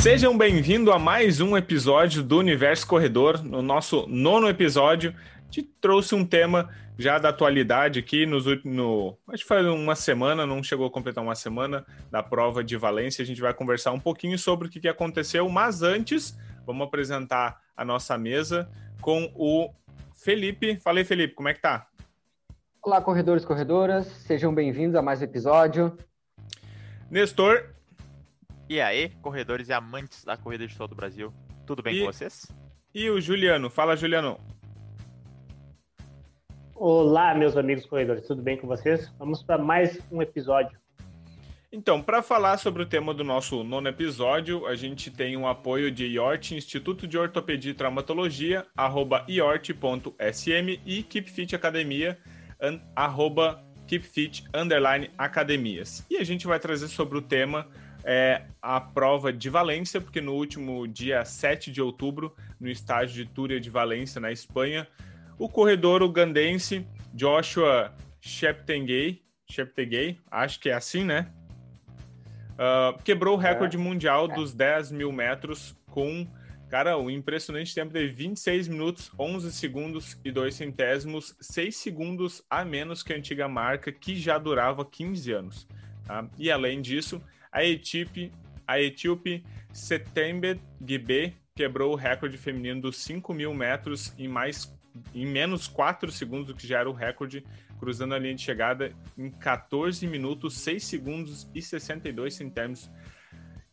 Sejam bem-vindos a mais um episódio do Universo Corredor. No nosso nono episódio, te trouxe um tema já da atualidade aqui nos no, acho que faz uma semana, não chegou a completar uma semana da prova de Valência. A gente vai conversar um pouquinho sobre o que, que aconteceu, mas antes vamos apresentar a nossa mesa com o Felipe. Falei, Felipe, como é que tá? Olá, corredores e corredoras, sejam bem-vindos a mais um episódio. Nestor. E aí, corredores e amantes da corrida de todo o Brasil, tudo bem e, com vocês? E o Juliano. Fala, Juliano. Olá, meus amigos corredores, tudo bem com vocês? Vamos para mais um episódio. Então, para falar sobre o tema do nosso nono episódio, a gente tem um apoio de IORT, Instituto de Ortopedia e Traumatologia, arroba iort.sm e KeepFit Academia, an, arroba KeepFit underline academias. E a gente vai trazer sobre o tema é, a prova de Valência, porque no último dia 7 de outubro, no estádio de Túria de Valência, na Espanha, o corredor ugandense Joshua Cheptegei, Cheptegei, acho que é assim, né? Uh, quebrou o recorde é. mundial dos 10 mil metros com, cara, um impressionante tempo de 26 minutos, 11 segundos e 2 centésimos, 6 segundos a menos que a antiga marca, que já durava 15 anos. Tá? E além disso, a etíope, a etíope Setembe Gibe quebrou o recorde feminino dos 5 mil metros em mais em menos 4 segundos, o que já era o recorde, cruzando a linha de chegada em 14 minutos, 6 segundos e 62 centésimos.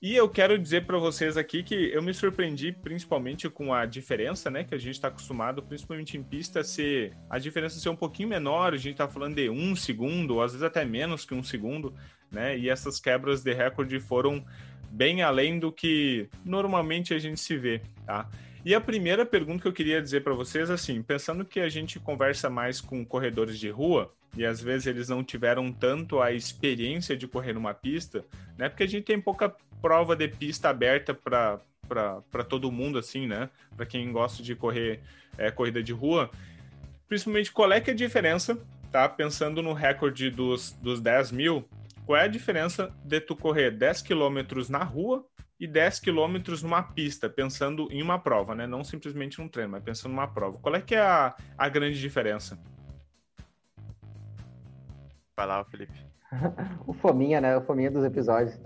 E eu quero dizer para vocês aqui que eu me surpreendi principalmente com a diferença, né, que a gente está acostumado, principalmente em pista, ser a diferença ser um pouquinho menor. A gente está falando de um segundo, ou às vezes até menos que um segundo né? E essas quebras de recorde foram bem além do que normalmente a gente se vê, tá? E a primeira pergunta que eu queria dizer para vocês, assim, pensando que a gente conversa mais com corredores de rua e às vezes eles não tiveram tanto a experiência de correr numa pista, né? Porque a gente tem pouca prova de pista aberta para para todo mundo, assim, né? Para quem gosta de correr é, corrida de rua, principalmente qual é que é a diferença, tá? Pensando no recorde dos, dos 10 mil, qual é a diferença de tu correr 10 quilômetros na rua e 10 quilômetros numa pista, pensando em uma prova, né? Não simplesmente um treino, mas pensando numa prova. Qual é que é a, a grande diferença? Vai lá, Felipe. o fominha, né? O fominha dos episódios.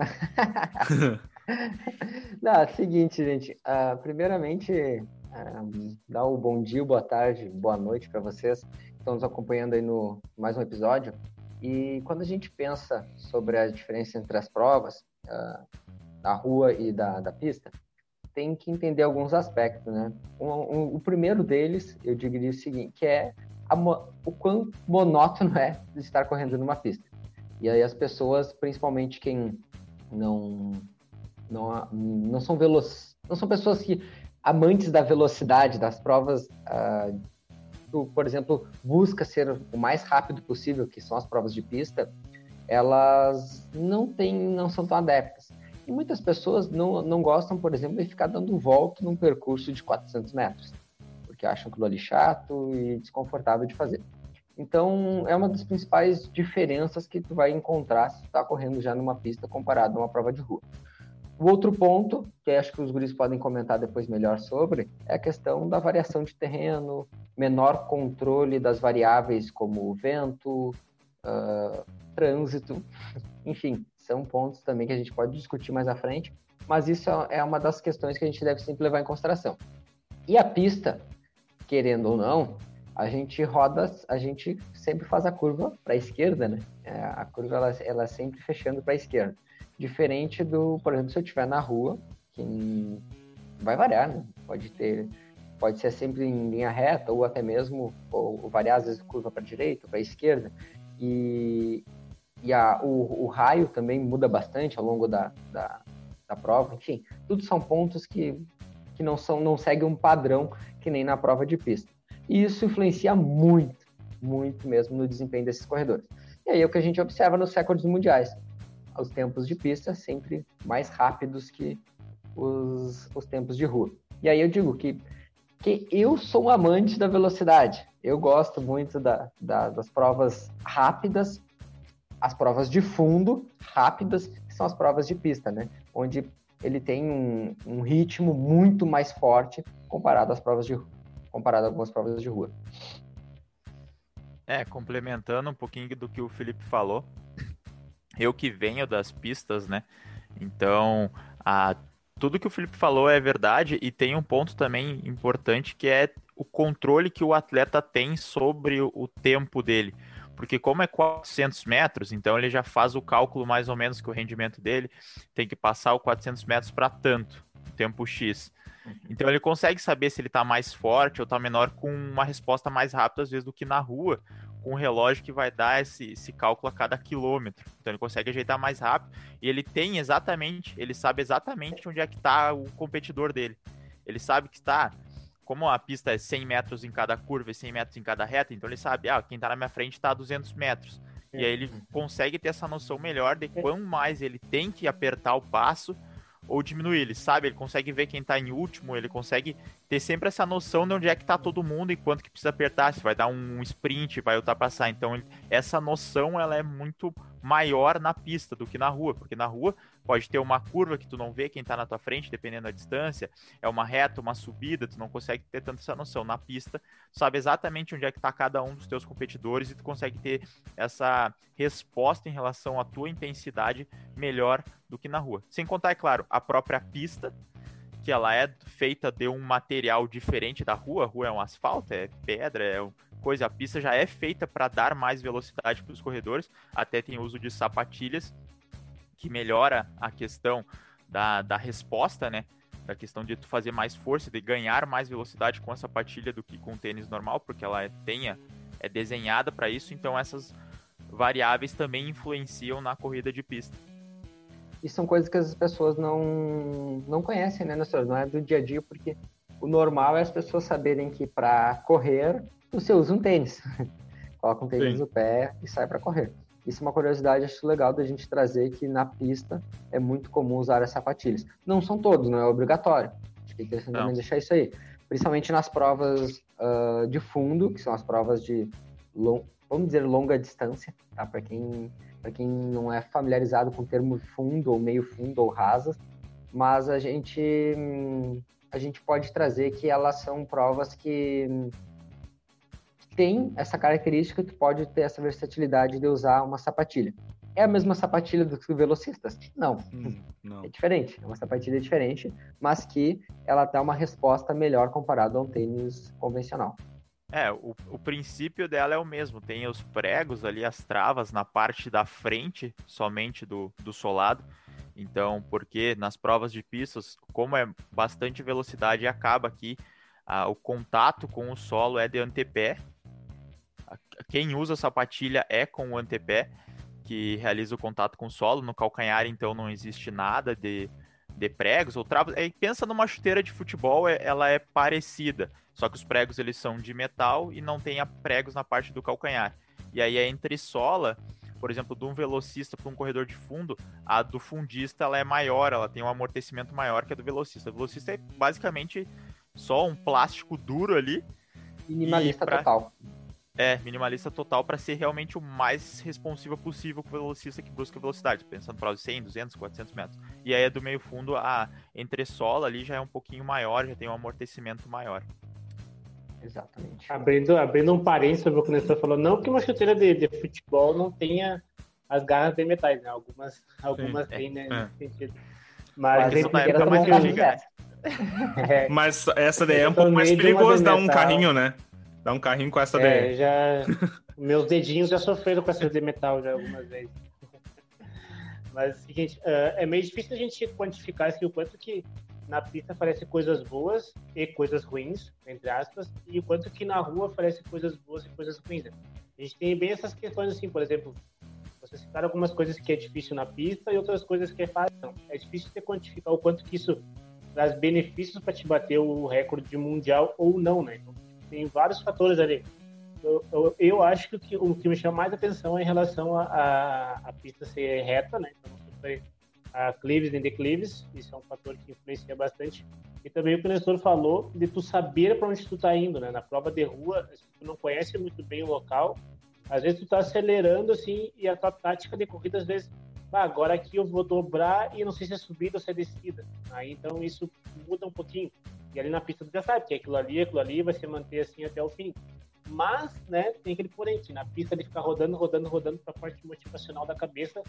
Não, é o seguinte, gente. Uh, primeiramente, uh, dar o um bom dia, boa tarde, boa noite para vocês que estão nos acompanhando aí no mais um episódio. E quando a gente pensa sobre a diferença entre as provas uh, da rua e da, da pista, tem que entender alguns aspectos, né? Um, um, o primeiro deles, eu diria o seguinte, que é a, o quão monótono é estar correndo numa pista. E aí as pessoas, principalmente quem não não, não são veloc... não são pessoas que amantes da velocidade das provas uh, tu, por exemplo, busca ser o mais rápido possível, que são as provas de pista, elas não têm, não são tão adeptas. E muitas pessoas não, não gostam, por exemplo, de ficar dando volta num percurso de 400 metros, porque acham aquilo ali chato e desconfortável de fazer. Então, é uma das principais diferenças que tu vai encontrar se tu está correndo já numa pista comparado a uma prova de rua. O outro ponto, que acho que os guris podem comentar depois melhor sobre, é a questão da variação de terreno, menor controle das variáveis como vento, uh, trânsito, enfim, são pontos também que a gente pode discutir mais à frente, mas isso é uma das questões que a gente deve sempre levar em consideração. E a pista, querendo ou não, a gente roda, a gente sempre faz a curva para a esquerda, né? É, a curva ela, ela é sempre fechando para a esquerda. Diferente do, por exemplo, se eu estiver na rua, que vai variar, né? Pode ter, pode ser sempre em linha reta ou até mesmo ou, ou variar às vezes curva para direita, para esquerda e, e a, o, o, raio também muda bastante ao longo da, da, da prova. Enfim, tudo são pontos que, que não são não seguem um padrão que nem na prova de pista. E isso influencia muito, muito mesmo no desempenho desses corredores. E aí é o que a gente observa nos recordes mundiais os tempos de pista sempre mais rápidos que os, os tempos de rua. E aí eu digo que, que eu sou um amante da velocidade. Eu gosto muito da, da, das provas rápidas, as provas de fundo rápidas, que são as provas de pista, né? Onde ele tem um, um ritmo muito mais forte comparado às provas de comparado a algumas provas de rua. É, complementando um pouquinho do que o Felipe falou, eu que venho das pistas, né? Então, a, tudo que o Felipe falou é verdade e tem um ponto também importante que é o controle que o atleta tem sobre o, tempo dele. Porque como é 400 metros, então ele já faz o cálculo mais ou menos que o rendimento dele tem que passar o 400 metros para tanto, tempo X. Uhum. Então ele consegue saber se ele está mais forte ou está menor com uma resposta mais rápida, às vezes, do que na rua, com um relógio que vai dar esse, esse cálculo a cada quilômetro. Então ele consegue ajeitar mais rápido e ele tem exatamente, ele sabe exatamente onde é que está o competidor dele. Ele sabe que está, como a pista é 100 metros em cada curva e 100 metros em cada reta, então ele sabe, ah, quem está na minha frente está a 200 metros. E aí ele consegue ter essa noção melhor de quão mais ele tem que apertar o passo ou diminuir. Ele sabe, ele consegue ver quem tá em último, ele consegue ter sempre essa noção de onde é que tá todo mundo e quanto que precisa apertar, se vai dar um sprint, vai ultrapassar. Então, essa noção ela é muito maior na pista do que na rua, porque na rua pode ter uma curva que tu não vê quem tá na tua frente, dependendo da distância, é uma reta, uma subida, tu não consegue ter tanta essa noção. Na pista, sabe exatamente onde é que tá cada um dos teus competidores e tu consegue ter essa resposta em relação à tua intensidade melhor do que na rua. Sem contar, é claro, a própria pista, que ela é feita de um material diferente da rua, a rua é um asfalto, é pedra, é coisa, a pista já é feita para dar mais velocidade para os corredores, até tem uso de sapatilhas, que melhora a questão da, da resposta, né? Da questão de tu fazer mais força, de ganhar mais velocidade com a sapatilha do que com o tênis normal, porque ela é, tenha, é desenhada para isso, então essas variáveis também influenciam na corrida de pista. E são coisas que as pessoas não, não conhecem, né, Não é do dia a dia, porque o normal é as pessoas saberem que para correr você usa um tênis. Coloca um tênis Sim. no pé e sai para correr. Isso é uma curiosidade, acho legal da gente trazer que na pista é muito comum usar as sapatilhas. Não são todos, não é obrigatório. Acho que é interessante também deixar isso aí. Principalmente nas provas uh, de fundo, que são as provas de, long, vamos dizer, longa distância, tá? Para quem, quem não é familiarizado com o termo fundo, ou meio fundo, ou rasas. Mas a gente, a gente pode trazer que elas são provas que tem essa característica que pode ter essa versatilidade de usar uma sapatilha. É a mesma sapatilha dos velocistas? Não. Hum, não. É diferente. É uma sapatilha diferente, mas que ela dá uma resposta melhor comparado a um tênis convencional. É, o, o princípio dela é o mesmo. Tem os pregos ali, as travas na parte da frente somente do, do solado. Então, porque nas provas de pistas, como é bastante velocidade, acaba aqui ah, o contato com o solo é de antepé, quem usa sapatilha é com o antepé, que realiza o contato com o solo. No calcanhar, então, não existe nada de, de pregos ou travas. É, pensa numa chuteira de futebol, é, ela é parecida, só que os pregos eles são de metal e não tem pregos na parte do calcanhar. E aí a entressola, por exemplo, de um velocista para um corredor de fundo, a do fundista ela é maior, ela tem um amortecimento maior que a do velocista. O velocista é basicamente só um plástico duro ali. Minimalista pra... total. É, minimalista total para ser realmente o mais responsivo possível com o velocista que busca velocidade, pensando para os 100, 200, 400 metros. E aí, do meio fundo, a entressola ali já é um pouquinho maior, já tem um amortecimento maior. Exatamente. Abrindo, abrindo um parênteses sobre o que o Nestor falou, não que uma chuteira de, de, futebol não tenha as garras de metais, né? Algumas, algumas Sim, têm, né, é. nesse sentido. Mas, Mas, mais né? é. Mas essa daí é um pouco mais perigoso dar um carrinho, né? Dá um carrinho com essa é, daí. Já... Meus dedinhos já sofreram com essa de metal já algumas vezes. Mas, seguinte, é, é meio difícil a gente quantificar assim, o quanto que na pista aparece coisas boas e coisas ruins, entre aspas, e o quanto que na rua aparece coisas boas e coisas ruins. A gente tem bem essas questões assim, por exemplo, você citar algumas coisas que é difícil na pista e outras coisas que é fácil. É difícil você quantificar o quanto que isso traz benefícios para te bater o recorde mundial ou não, né? Então, tem vários fatores ali. Eu, eu, eu acho que o, que o que me chama mais atenção é em relação a, a, a pista ser reta, né? Então, sofrer a clives e declives, isso é um fator que influencia bastante. E também o que o Nestor falou de tu saber para onde tu tá indo, né? Na prova de rua, se tu não conhece muito bem o local, às vezes tu tá acelerando assim e a tua tática de corrida às vezes ah, agora aqui eu vou dobrar e não sei se é subida ou se é descida. Aí então isso muda um pouquinho. E ali na pista tu já sabe que aquilo ali, aquilo ali vai se manter assim até o fim. Mas, né, tem aquele porém, na pista ele ficar rodando, rodando, rodando para a parte motivacional da cabeça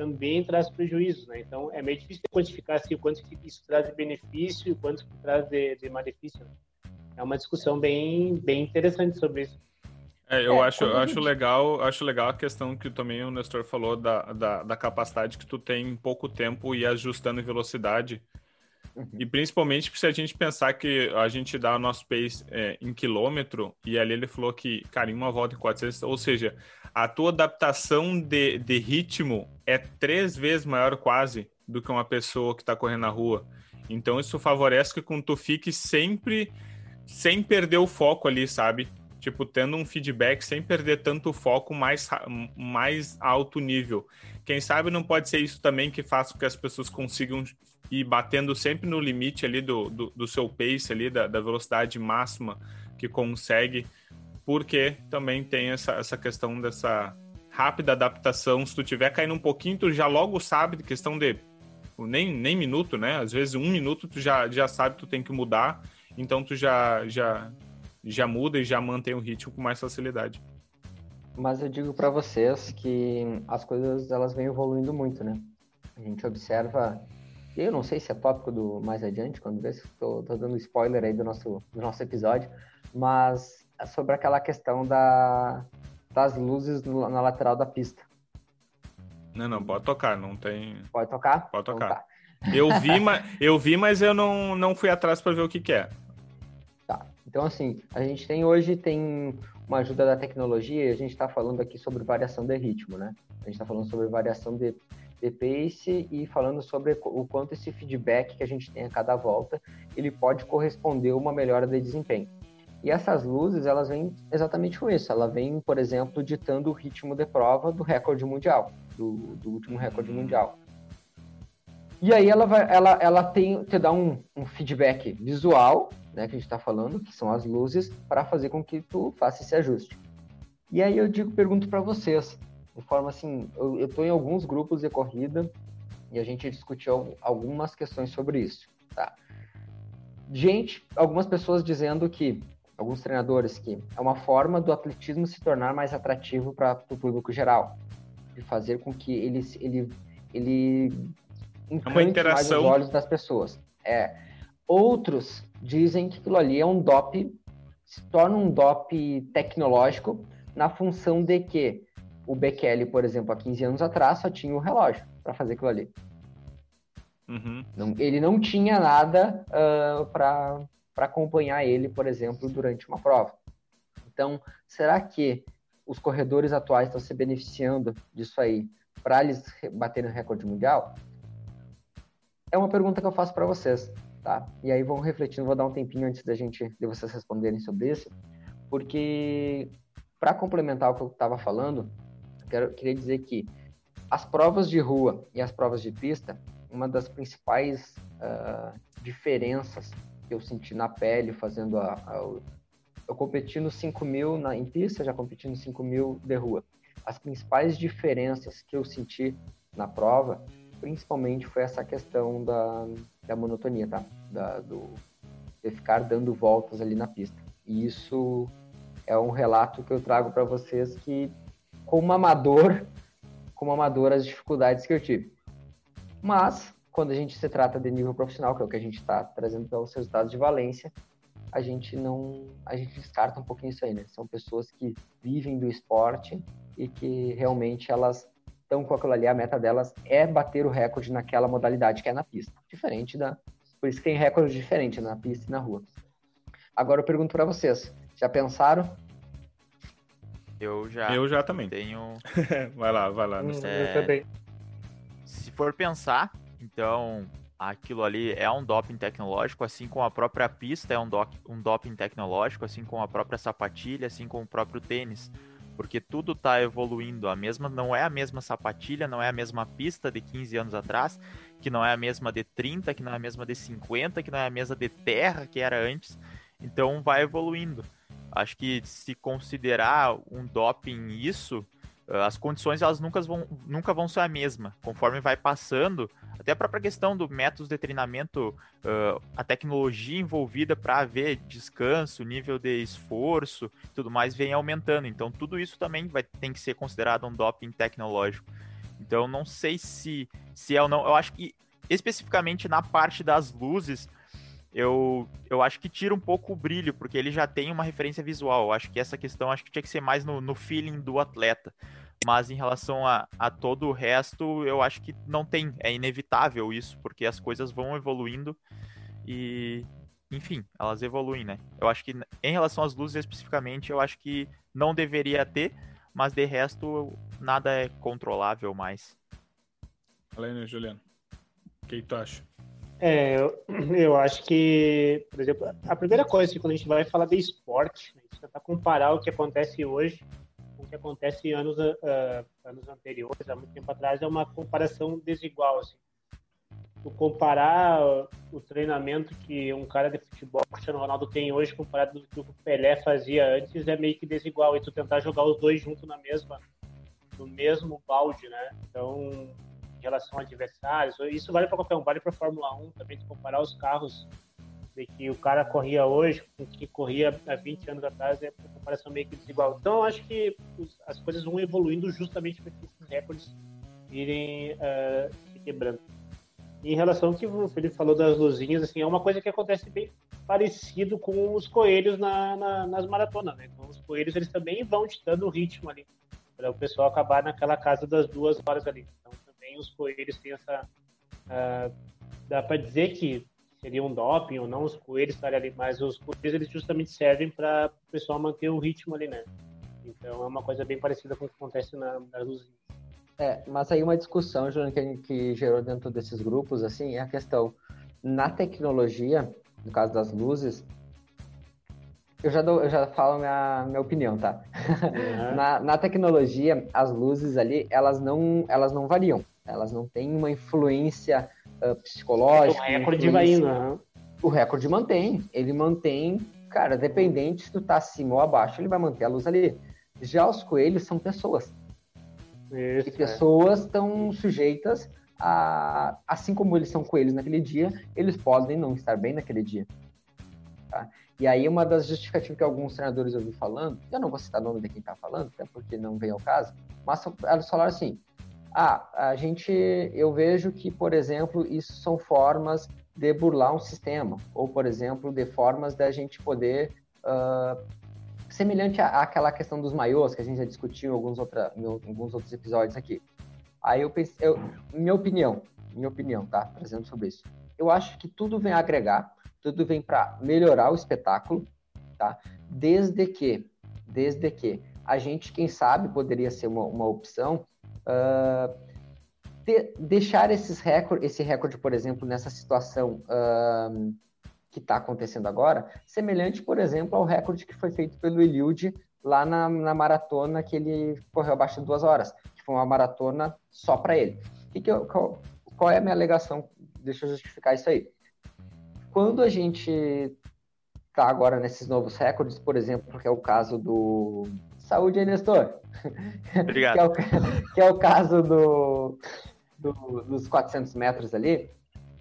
também traz prejuízos, né? Então é meio difícil quantificar assim, o quanto isso traz de benefício e o quanto traz de, de malefício. Né? É uma discussão bem, bem interessante sobre isso. É, eu é, acho, eu acho legal, acho legal a questão que também o Nestor falou da, da, da capacidade que tu tem em pouco tempo e ajustando velocidade. E principalmente se a gente pensar que a gente dá o nosso pace é, em quilômetro, e ali ele falou que, cara, em uma volta em 400, ou seja, a tua adaptação de, de ritmo é três vezes maior quase do que uma pessoa que está correndo na rua. Então isso favorece que tu fique sempre sem perder o foco ali, sabe? Tipo, tendo um feedback sem perder tanto foco mais, mais alto nível. Quem sabe não pode ser isso também que faça com que as pessoas consigam ir batendo sempre no limite ali do, do, do seu pace ali, da, da, velocidade máxima que consegue, porque também tem essa, essa questão dessa rápida adaptação. Se tu tiver caindo um pouquinho, tu já logo sabe, questão de nem, nem minuto, né? Às vezes um minuto tu já, já sabe que tu tem que mudar, então tu já, já já muda e já mantém o ritmo com mais facilidade. Mas eu digo para vocês que as coisas elas vêm evoluindo muito, né? A gente observa, eu não sei se é tópico do mais adiante, quando vê se estou dando spoiler aí do nosso, do nosso episódio, mas é sobre aquela questão da, das luzes no, na lateral da pista. Não, não, pode tocar, não tem. Pode tocar? Pode tocar. Então tá. Eu vi, mas, eu vi, mas eu não, não fui atrás para ver o que, que é. Então, assim, a gente tem hoje tem uma ajuda da tecnologia a gente está falando aqui sobre variação de ritmo, né? A gente está falando sobre variação de, de pace e falando sobre o quanto esse feedback que a gente tem a cada volta, ele pode corresponder a uma melhora de desempenho. E essas luzes, elas vêm exatamente com isso. Ela vem, por exemplo, ditando o ritmo de prova do recorde mundial, do, do último recorde mundial. E aí ela vai, ela, ela tem, te dá um, um feedback visual né, que a gente está falando, que são as luzes, para fazer com que tu faça esse ajuste. E aí eu digo, pergunto para vocês, de forma assim, eu estou em alguns grupos de corrida e a gente discutiu algumas questões sobre isso, tá? Gente, algumas pessoas dizendo que, alguns treinadores que é uma forma do atletismo se tornar mais atrativo para o público geral, de fazer com que ele ele ele encante é uma interação. mais os olhos das pessoas. É. Outros dizem que aquilo ali é um DOP, se torna um DOP tecnológico na função de que o Bekele, por exemplo, há 15 anos atrás, só tinha o um relógio para fazer aquilo ali. Uhum. Não, ele não tinha nada uh, para acompanhar ele, por exemplo, durante uma prova. Então, será que os corredores atuais estão se beneficiando disso aí para eles baterem o recorde mundial? É uma pergunta que eu faço para vocês tá? E aí vão refletindo, vou dar um tempinho antes da gente, de vocês responderem sobre isso, porque para complementar o que eu estava falando, quero, queria dizer que as provas de rua e as provas de pista, uma das principais uh, diferenças que eu senti na pele fazendo a, a eu competi no 5 mil na, em pista, já competi no 5 mil de rua. As principais diferenças que eu senti na prova, principalmente, foi essa questão da, da monotonia, tá? Da, do, de ficar dando voltas ali na pista. E isso é um relato que eu trago para vocês que, como amador, como amador, as dificuldades que eu tive. Mas, quando a gente se trata de nível profissional, que é o que a gente está trazendo para os resultados de Valência, a gente não, a gente descarta um pouquinho isso aí, né? São pessoas que vivem do esporte e que realmente elas estão com aquilo ali, a meta delas é bater o recorde naquela modalidade que é na pista. Diferente da. Por isso que tem recorde diferente na pista e na rua. Agora eu pergunto para vocês: já pensaram? Eu já. Eu já também. Tenho. vai lá, vai lá. Hum, é... Eu também. Se for pensar, então aquilo ali é um doping tecnológico, assim como a própria pista é um, do... um doping tecnológico, assim como a própria sapatilha, assim como o próprio tênis porque tudo está evoluindo. A mesma não é a mesma sapatilha, não é a mesma pista de 15 anos atrás, que não é a mesma de 30, que não é a mesma de 50, que não é a mesma de terra que era antes. Então vai evoluindo. Acho que se considerar um doping isso, as condições elas nunca vão, nunca vão ser a mesma. Conforme vai passando, até a própria questão do métodos de treinamento, uh, a tecnologia envolvida para haver descanso, nível de esforço, tudo mais vem aumentando. Então tudo isso também vai tem que ser considerado um doping tecnológico. Então não sei se se é ou não. Eu acho que especificamente na parte das luzes, eu, eu acho que tira um pouco o brilho, porque ele já tem uma referência visual. Eu acho que essa questão acho que tinha que ser mais no, no feeling do atleta. Mas em relação a, a todo o resto, eu acho que não tem. É inevitável isso, porque as coisas vão evoluindo e, enfim, elas evoluem, né? Eu acho que em relação às luzes especificamente, eu acho que não deveria ter, mas de resto, nada é controlável mais. Além, Juliano, o que tu acha? É, eu, eu, acho que, por exemplo, a primeira coisa que quando a gente vai falar de esporte, a gente tentar comparar o que acontece hoje com o que acontece anos, uh, anos anteriores, há muito tempo atrás, é uma comparação desigual. Assim. Tu comparar o treinamento que um cara de futebol, Cristiano Ronaldo, tem hoje comparado com o que o Pelé fazia antes, é meio que desigual. E tu tentar jogar os dois juntos na mesma, no mesmo balde, né? Então, em relação a adversários. Isso vale para qualquer um, vale para a Fórmula 1 também, se comparar os carros de que o cara corria hoje com o que corria há 20 anos atrás, é uma comparação meio que desigual. Então, eu acho que as coisas vão evoluindo justamente para que esses recordes irem uh, se quebrando. Em relação ao que o Felipe falou das luzinhas, assim, é uma coisa que acontece bem parecido com os coelhos na, na, nas maratonas, né? Então, os coelhos, eles também vão ditando o ritmo ali, para o pessoal acabar naquela casa das duas horas ali. Então, os coelhos têm essa. Uh, dá para dizer que seria um doping ou não os coelhos estarem ali, mas os coelhos eles justamente servem para o pessoal manter o ritmo ali, né? Então é uma coisa bem parecida com o que acontece na, na luzinha. É, mas aí uma discussão, Júnior, que, que gerou dentro desses grupos, assim, é a questão na tecnologia, no caso das luzes, eu já, dou, eu já falo minha, minha opinião, tá? Uhum. na, na tecnologia, as luzes ali, elas não, elas não variam. Elas não têm uma influência uh, psicológica. O recorde vai indo, né? O recorde mantém. Ele mantém, cara, dependente se tu tá acima ou abaixo, ele vai manter a luz ali. Já os coelhos são pessoas. Isso, e é. pessoas estão é. sujeitas a. Assim como eles são coelhos naquele dia, eles podem não estar bem naquele dia. Tá? E aí, uma das justificativas que alguns treinadores eu vi falando, eu não vou citar o nome de quem está falando, até porque não vem ao caso, mas eles falaram assim: ah, a gente, eu vejo que, por exemplo, isso são formas de burlar um sistema, ou, por exemplo, de formas da gente poder, uh, semelhante à, àquela questão dos maiôs, que a gente já discutiu em alguns, outra, em alguns outros episódios aqui. Aí eu pensei, eu, minha opinião, minha opinião, tá? Trazendo sobre isso. Eu acho que tudo vem agregar, tudo vem para melhorar o espetáculo, tá? Desde que, desde que a gente, quem sabe, poderia ser uma, uma opção Uh, deixar esses recorde, esse recorde, por exemplo, nessa situação uh, que está acontecendo agora, semelhante, por exemplo, ao recorde que foi feito pelo Eliud lá na, na maratona que ele correu abaixo de duas horas, que foi uma maratona só para ele. Que que eu, qual, qual é a minha alegação? Deixa eu justificar isso aí. Quando a gente está agora nesses novos recordes, por exemplo, que é o caso do Saúde aí, Nestor. Obrigado. que, é o, que, é o, caso do, do, dos 400 metros ali.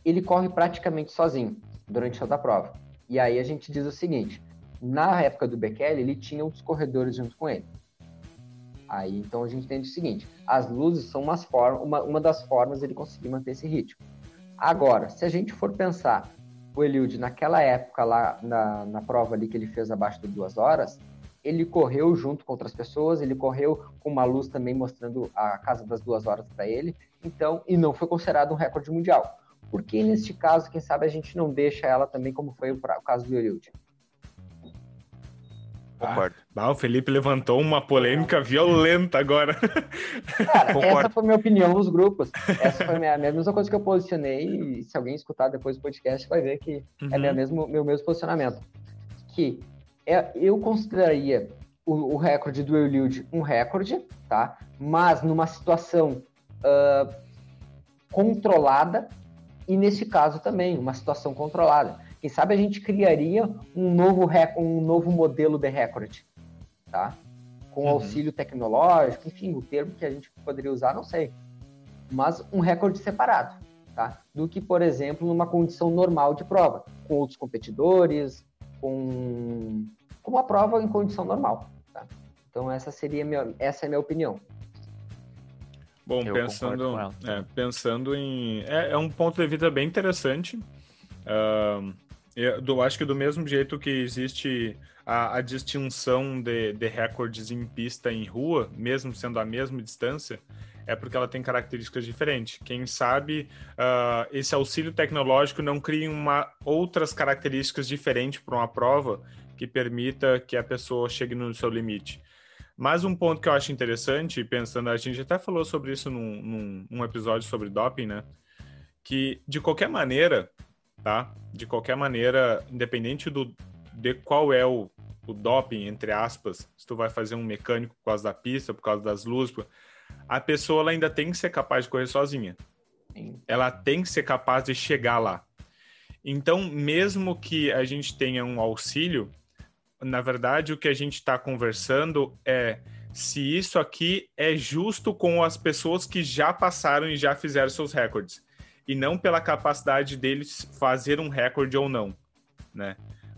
Ele corre praticamente sozinho durante toda a prova. E aí a gente diz o seguinte: na época do Bekele, ele tinha outros corredores junto com ele. Aí então a gente entende o seguinte: as luzes são umas formas, uma, uma das formas ele conseguir manter esse ritmo. Agora, se a gente for pensar o Eliud naquela época lá na, na prova ali que ele fez abaixo de duas horas, ele correu junto com outras pessoas, ele correu com uma luz também mostrando a casa das duas horas para ele, então, e não foi considerado um recorde mundial. Por que neste caso, quem sabe a gente não deixa ela também como foi o, caso do Eliud? Concordo. Ah, o Felipe levantou uma polêmica violenta agora. Cara, essa foi a minha opinião nos grupos. Essa foi a, minha, a mesma coisa que eu posicionei. E se alguém escutar depois do podcast, vai ver que uhum. é meu mesmo, meu mesmo posicionamento. Que é, eu consideraria o, o, recorde do Eliud um recorde, tá? Mas numa situação uh, controlada e nesse caso também uma situação controlada. Quem sabe a gente criaria um novo um novo modelo de recorde, tá? com uhum. auxílio tecnológico, enfim, o termo que a gente poderia usar, não sei. Mas um recorde separado, tá? Do que, por exemplo, numa condição normal de prova, com outros competidores, com, com uma prova em condição normal, tá? Então essa seria minha, essa é a minha opinião. Bom, pensando, é, pensando em. É, é, um ponto de vista bem interessante. Uh, eu, do, acho que do mesmo jeito que existe a, a distinção de, de recordes em pista e em rua, mesmo sendo a mesma distância, é porque ela tem características diferentes. Quem sabe uh, esse auxílio tecnológico não cria uma, outras características diferentes para uma prova que permita que a pessoa chegue no seu limite. Mas um ponto que eu acho interessante, pensando, a gente até falou sobre isso num, num, num episódio sobre doping, né? Que de qualquer maneira, tá? De qualquer maneira, independente do de qual é o, o doping, entre aspas, se tu vai fazer um mecânico por causa da pista, por causa das luzes, a pessoa ela ainda tem que ser capaz de correr sozinha. Sim. Ela tem que ser capaz de chegar lá. Então, mesmo que a gente tenha um auxílio, na verdade, o que a gente está conversando é se isso aqui é justo com as pessoas que já passaram e já fizeram seus recordes, e não pela capacidade deles fazer um recorde ou não, né?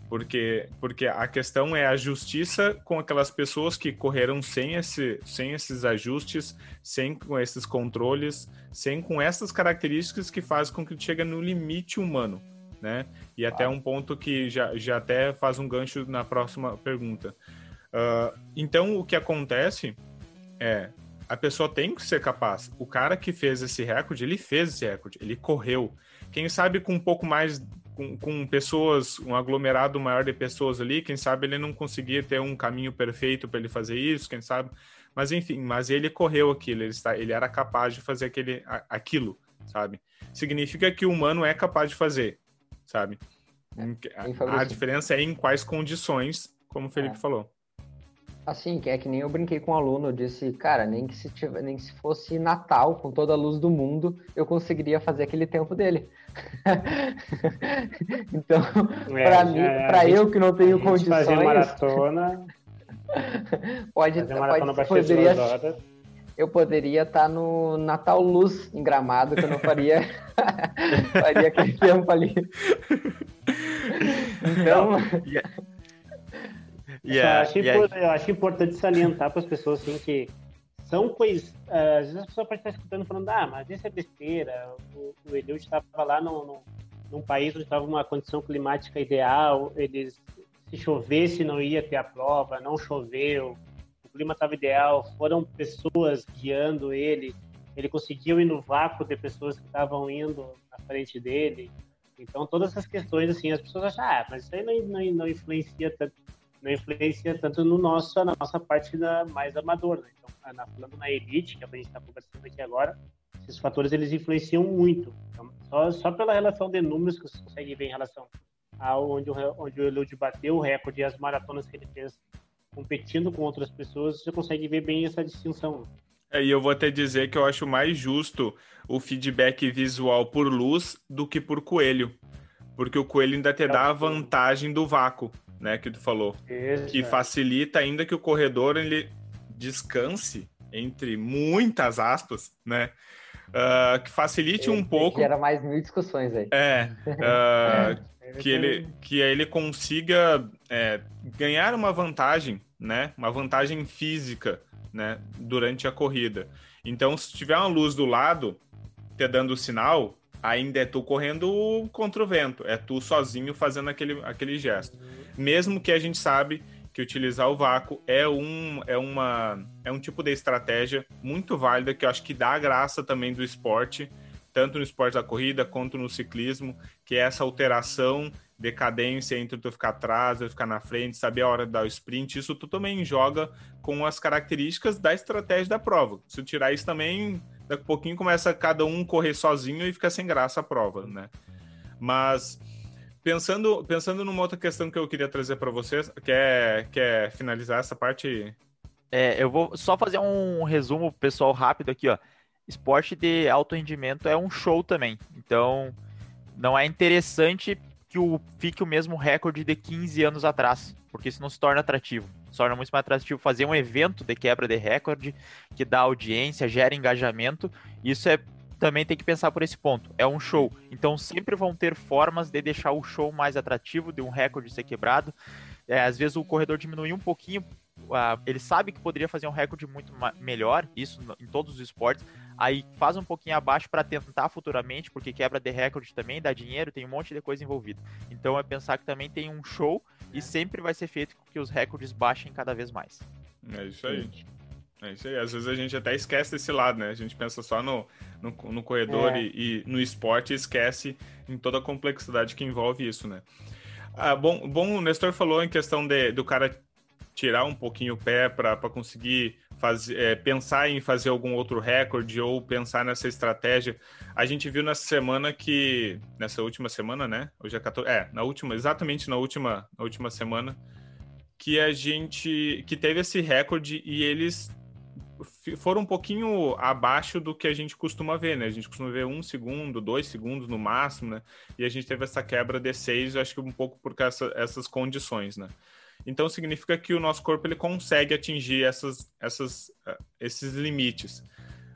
Porque, porque a questão é a justiça com aquelas pessoas que correram sem, esse, sem esses ajustes, sem com esses controles, sem com essas características que fazem com que chegue no limite humano né? E até um ponto que já, já até faz um gancho na próxima pergunta. Uh, então, o que acontece é a pessoa tem que ser capaz. O cara que fez esse recorde, ele fez esse recorde, ele correu. Quem sabe com um pouco mais, com, com pessoas, um aglomerado maior de pessoas ali, quem sabe ele não conseguia ter um caminho perfeito para ele fazer isso, quem sabe. Mas enfim, mas ele correu aquilo, ele, está, ele era capaz de fazer aquele, aquilo, sabe? Significa que o humano é capaz de fazer sabe? É, a, a, diferença é em quais condições, como o Felipe é. falou. Assim, que é que nem eu brinquei com um aluno, eu disse, cara, nem que se tiver, nem que se fosse Natal com toda a luz do mundo, eu conseguiria fazer aquele tempo dele. então, é, para mim, para eu que não tenho condições, fazer maratona, pode, fazer maratona pode poderia, eu poderia estar tá no Natal Luz em Gramado, que eu não faria, faria aquele tempo ali. Então. Yeah. Yeah, eu, acho yeah. eu, acho importante salientar para as pessoas assim, que são coisas. Uh, às vezes a pessoa pode estar escutando falando, ah, mas isso é besteira. O, o Eliud estava lá no, no, num país onde estava uma condição climática ideal, eles se chovesse não ia ter a prova, não choveu clima estava ideal, foram pessoas guiando ele, ele conseguiu ir no vácuo de pessoas que estavam indo na frente dele. Então, todas essas questões, assim, as pessoas acham, ah, mas isso aí não, não, não influencia tanto, não influencia tanto no nosso, na nossa parte da, mais amadora. Né? Então, na, falando na elite, que é a gente está conversando aqui agora, esses fatores eles influenciam muito. Então, só, só pela relação de números que você consegue ver em relação a onde, onde o Eliud bateu o recorde e as maratonas que ele fez competindo com outras pessoas, você consegue ver bem essa distinção. É, e eu vou até dizer que eu acho mais justo o feedback visual por luz do que por coelho. Porque o coelho ainda te dá a vantagem do vácuo, né, que tu falou. Isso, que é. facilita ainda que o corredor ele descanse, entre muitas aspas, né? Uh, que facilite um pouco. Gera mais mil discussões aí. É. Uh, que ele, que ele consiga é, ganhar uma vantagem, né? Uma vantagem física, né? Durante a corrida. Então, se tiver uma luz do lado, te dando o sinal, ainda é tu correndo contra o vento. É tu sozinho fazendo aquele, aquele gesto. Mesmo que a gente sabe que utilizar o vácuo é um, é, uma, é um tipo de estratégia muito válida que eu acho que dá a graça também do esporte tanto no esporte da corrida quanto no ciclismo, que é essa alteração de cadência entre tu ficar atrás, e ficar na frente, saber a hora de dar o sprint, isso tu também joga com as características da estratégia da prova. Se tu tirar isso também, daqui a pouquinho começa cada um correr sozinho e fica sem graça a prova, né? Mas pensando, pensando numa outra questão que eu queria trazer para vocês, quer, quer finalizar essa parte? É, eu vou só fazer um resumo pessoal rápido aqui, ó esporte de alto rendimento é um show também. Então, não é interessante que o, fique o mesmo recorde de 15 anos atrás, porque isso não se torna atrativo. torna muito mais atrativo fazer um evento de quebra de recorde, que dá audiência, gera engajamento. Isso é também tem que pensar por esse ponto. É um show. Então sempre vão ter formas de deixar o show mais atrativo, de um recorde ser quebrado. É, às vezes o corredor diminui um pouquinho. Uh, ele sabe que poderia fazer um recorde muito melhor, isso em todos os esportes. Aí faz um pouquinho abaixo para tentar futuramente, porque quebra de recorde também dá dinheiro, tem um monte de coisa envolvida. Então é pensar que também tem um show e sempre vai ser feito com que os recordes baixem cada vez mais. É isso aí. É isso aí. Às vezes a gente até esquece desse lado, né? A gente pensa só no, no, no corredor é. e, e, no esporte e esquece em toda a complexidade que envolve isso, né? Ah, bom, bom, o Nestor falou em questão de, do cara tirar um pouquinho o pé para conseguir é, pensar em fazer algum outro recorde ou pensar nessa estratégia. A gente viu nessa semana que, nessa última semana, né? Hoje é 14, é, na última, exatamente na última, na última semana, que a gente, que teve esse recorde e eles foram um pouquinho abaixo do que a gente costuma ver, né? A gente costuma ver um segundo, dois segundos no máximo, né? E a gente teve essa quebra de seis, acho que um pouco por causa essas condições, né? Então significa que o nosso corpo ele consegue atingir essas, essas, eh, esses limites.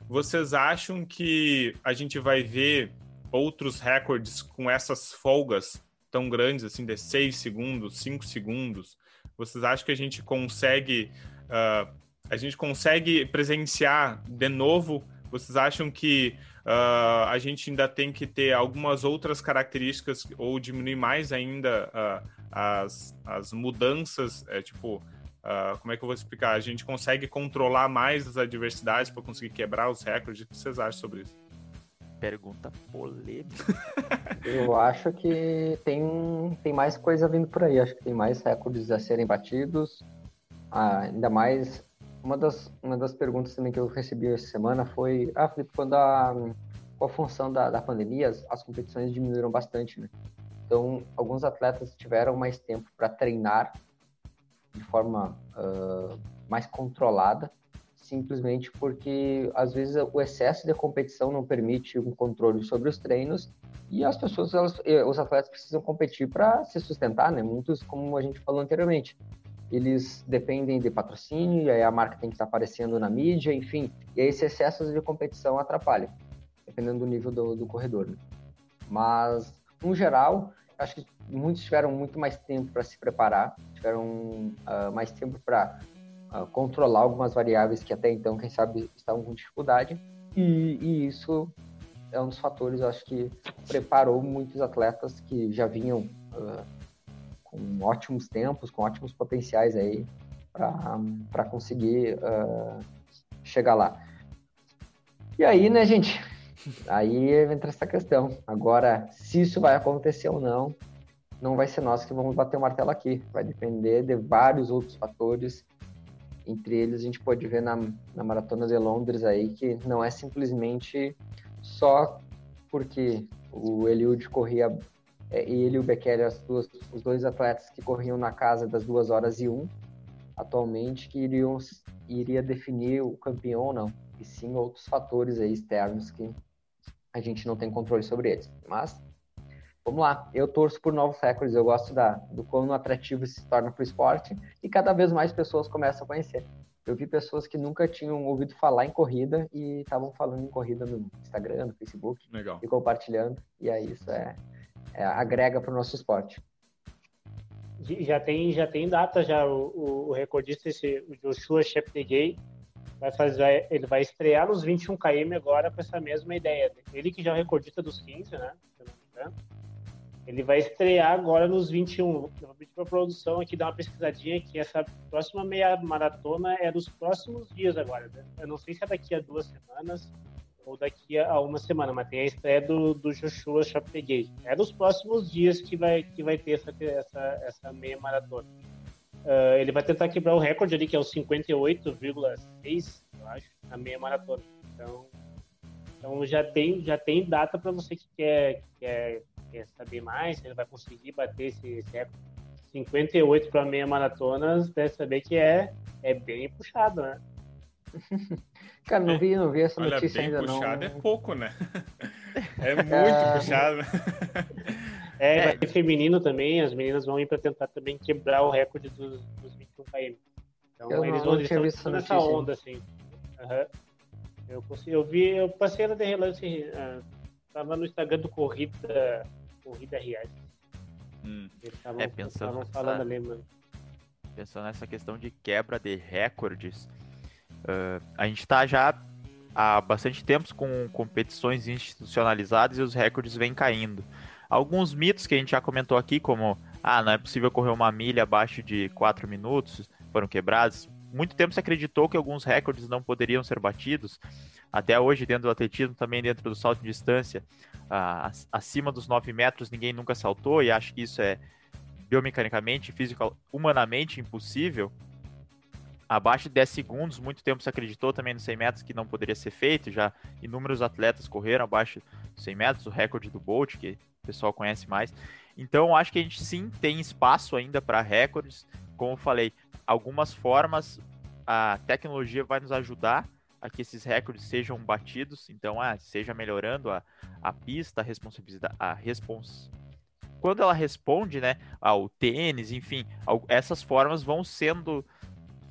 Vocês acham que a gente vai ver outros recordes com essas folgas tão grandes, assim, de seis segundos, cinco segundos? Vocês acham que a gente consegue uh, a gente consegue presenciar de novo? Vocês acham que uh, a gente ainda tem que ter algumas outras características ou diminuir mais ainda uh, as, as mudanças? É, tipo, uh, como é que eu vou explicar? A gente consegue controlar mais as adversidades para conseguir quebrar os recordes? O que vocês acham sobre isso? Pergunta polêmica. eu acho que tem, tem mais coisa vindo por aí. Acho que tem mais recordes a serem batidos. ainda mais uma das, uma das perguntas também que eu recebi essa semana foi, ah, Felipe, quando a, com a função da, da pandemia, as, as competições diminuíram bastante, né? Então, alguns atletas tiveram mais tempo para treinar de forma uh, mais controlada, simplesmente porque às vezes o excesso de competição não permite um controle sobre os treinos e as pessoas, elas, os atletas precisam competir para se sustentar, né? Muitos, como a gente falou anteriormente, eles dependem de patrocínio, e aí a marca tem que estar aparecendo na mídia, enfim. E aí esse excesso de competição atrapalha, dependendo do nível do, do corredor. Né? Mas, no geral, acho que muitos tiveram muito mais tempo para se preparar, tiveram uh, mais tempo para uh, ah, controlar algumas variáveis que até então, quem sabe, estavam com dificuldade. E, e isso é um dos fatores, acho que preparou muitos atletas que já vinham uh, com ótimos tempos, com ótimos potenciais aí para conseguir uh, chegar lá. E aí, né, gente? Aí entra essa questão. Agora, se isso vai acontecer ou não, não vai ser nós que vamos bater o martelo aqui. Vai depender de vários outros fatores. Entre eles, a gente pode ver na, na Maratona de Londres aí que não é simplesmente só porque o Eliud corria ele e o Bekele, as duas, os dois atletas que corriam na casa das duas horas e um, atualmente, que iriam, iria definir o campeão ou não. E sim outros fatores aí externos que a gente não tem controle sobre eles. Mas, vamos lá. Eu torço por novos recordes. Eu gosto da, do quão atrativo se torna para o esporte e cada vez mais pessoas começam a conhecer. Eu vi pessoas que nunca tinham ouvido falar em corrida e estavam falando em corrida no Instagram, no Facebook. Legal. E compartilhando. E aí isso é, é, agrega para o nosso esporte. Já tem, já tem data já o, o, recordista, esse, o Joshua Cheptegei, vai fazer, ele vai estrear nos 21 km agora com essa mesma ideia. Ele que já é o recordista dos 15, né? Ele vai estrear agora nos 21. Eu vou pedir para a produção aqui dar uma pesquisadinha que essa próxima meia maratona é dos próximos dias agora. Né? Eu não sei se é daqui a duas semanas ou daqui a uma semana, mas tem a estreia do, do Joshua Chaptegate. É dos próximos dias que vai, que vai ter essa, essa, essa meia maratona. Uh, ele vai tentar quebrar o recorde ali, que é o 58,6, eu acho, na meia maratona. Então, então já, tem, já tem data para você que quer, quer, quer saber mais, se ele vai conseguir bater esse, esse recorde. 58 para meia maratona, deve saber que é, é bem puxado, né? Cara, não vi, não vi essa Olha, notícia bem ainda puxado não. é pouco, né? É muito é... puxado. É, é, vai ter feminino também, as meninas vão ir para tentar também quebrar o recorde dos, dos 21 km. Então eu eles, não, eles estão nessa onda, assim. Uhum. Eu, eu vi, eu passei ela de relance, uh, tava no Instagram do Corrida, Corrida Reais. Hum. Tavam, é, pensando falando ali, mano. Pensando nessa questão de quebra de recordes, uh, a gente está já há bastante tempo com competições institucionalizadas e os recordes vêm caindo. Alguns mitos que a gente já comentou aqui, como ah, não é possível correr uma milha abaixo de 4 minutos, foram quebrados. Muito tempo se acreditou que alguns recordes não poderiam ser batidos. Até hoje, dentro do atletismo, também dentro do salto de distância, ah, acima dos 9 metros, ninguém nunca saltou e acho que isso é biomecanicamente, físico, humanamente impossível abaixo de 10 segundos, muito tempo se acreditou também nos 100 metros que não poderia ser feito, já inúmeros atletas correram abaixo dos 100 metros, o recorde do Bolt, que o pessoal conhece mais. Então, acho que a gente sim tem espaço ainda para recordes. Como eu falei, algumas formas a tecnologia vai nos ajudar a que esses recordes sejam batidos, então, ah, seja melhorando a, a pista, a responsabilidade, a respons... Quando ela responde, né, ao tênis, enfim, essas formas vão sendo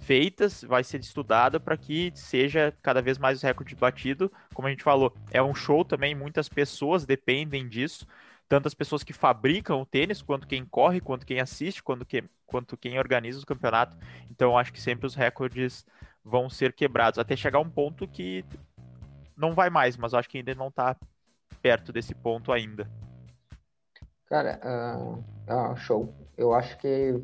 feitas, vai ser estudada para que seja cada vez mais o recorde batido. Como a gente falou, é um show também, muitas pessoas dependem disso, tanto as pessoas que fabricam o tênis, quanto quem corre, quanto quem assiste, quanto, que, quanto quem organiza o campeonato. Então, acho que sempre os recordes vão ser quebrados, até chegar um ponto que não vai mais, mas acho que ainda não está perto desse ponto ainda. Cara, uh, uh, show. Eu acho que